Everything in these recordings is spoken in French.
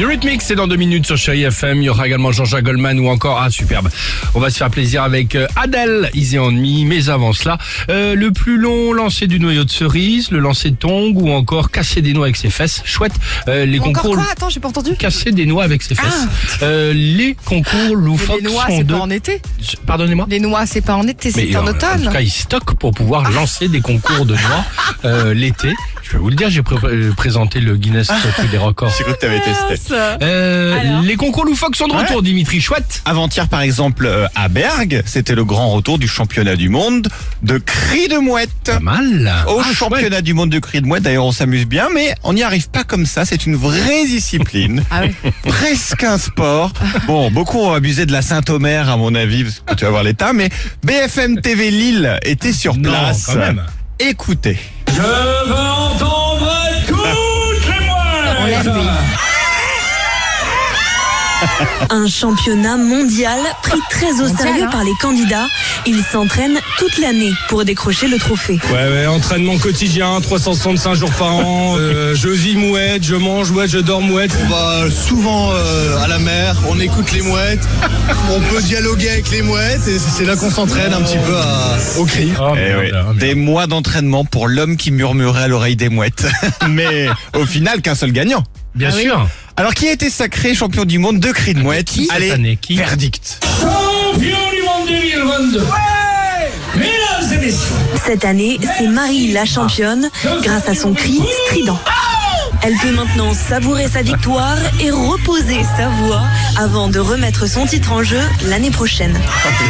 Eurythmics, c'est dans deux minutes sur Chéri FM. Il y aura également Jean-Jacques Goldman ou encore, ah superbe. On va se faire plaisir avec euh, Adèle, Easy on Me. Mais avant cela, euh, le plus long lancer du noyau de cerise, le lancer de tong ou encore casser des noix avec ses fesses. Chouette. Euh, les Encore concours. quoi? Attends, j'ai pas entendu. Casser des noix avec ses fesses. Euh, les concours Mais loufoques les noix, sont c'est de... pas en été. Pardonnez-moi Les noix, c'est pas en été, c'est en automne. En tout cas, ils stockent pour pouvoir lancer des concours de noix euh, l'été. Je vais vous le dire, j'ai pré- euh, présenté le Guinness Record des records. J'ai cru que t'avais testé. Euh, les concours loufoques sont de retour, Dimitri. Chouette. Avant-hier, par exemple, euh, à Bergue, c'était le grand retour du championnat du monde de cri de mouette. Pas mal. Au Ah, championnat du monde de cri de mouette, d'ailleurs, on s'amuse bien, mais on n'y arrive pas comme ça. C'est une vraie discipline. Ah oui. presque un sport. Bon, beaucoup ont abusé de la Saint-Omer, à mon avis, parce que tu vas voir l'état, mais BFM TV Lille était sur Non, place. quand même. Écoutez. Je veux entendre Un championnat mondial pris très au sérieux hein. par les candidats. Ils s'entraînent toute l'année pour décrocher le trophée. Ouais, ouais, entraînement quotidien, 365 jours par an. euh, je vis mouette, je mange mouette, je dors mouette. On va souvent euh, à la mer, on écoute les mouettes, on peut dialoguer avec les mouettes et c'est là qu'on s'entraîne un petit peu à- au cri. Oh, Eh merde, merde. Des mois d'entraînement pour l'homme qui murmurait à l'oreille des mouettes. mais au final, qu'un seul gagnant. Bien Ah oui. Alors, qui a été sacré champion du monde de cri de mouette Qui cette Allez, année Qui verdict. Champion du monde 2022 Mesdames et messieurs Cette année, c'est Marie la championne grâce à son cri strident. Elle peut maintenant savourer sa victoire et reposer sa voix avant de remettre son titre en jeu l'année prochaine.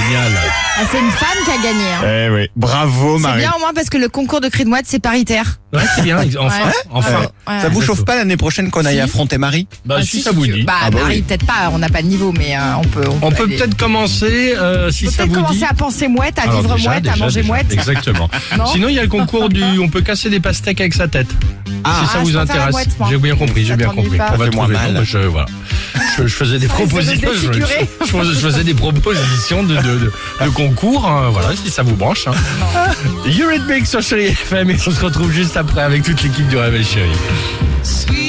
Génial. Ah, c'est une femme qui a gagné. hein. Eh oui, bravo C'est Marie. bien au moins parce que le concours de cri de mouette, c'est paritaire. Ouais, c'est bien. Enfin, Ouais. enfin. Ouais. Ça vous chauffe pas l'année prochaine qu'on aille Si. affronter Marie Bah, Ah, si, si, ça vous tu- dit. Bah, Ah bah Marie, oui. peut-être pas, on n'a pas de niveau, mais euh, on peut. On peut aller- peut-être commencer, euh, si On peut ça peut-être vous commencer dit. à penser mouette, à Alors, vivre déjà, mouette, à déjà, manger déjà. mouette. Exactement. Non Sinon, il y a le concours du. On peut casser des pastèques avec sa tête. Ah, si ça Ah, vous intéresse. J'ai bien compris, j'ai bien compris. pas. On va moins trouver. mal. Non, je, voilà. je, je faisais des propositions. Je, je faisais- je faisais des propositions de, de, de, de concours. hein, voilà, si ça vous branche. Hein. Eurythmics sur Chéri FM et on se retrouve juste après avec toute l'équipe du Réveil Chéri. Sweet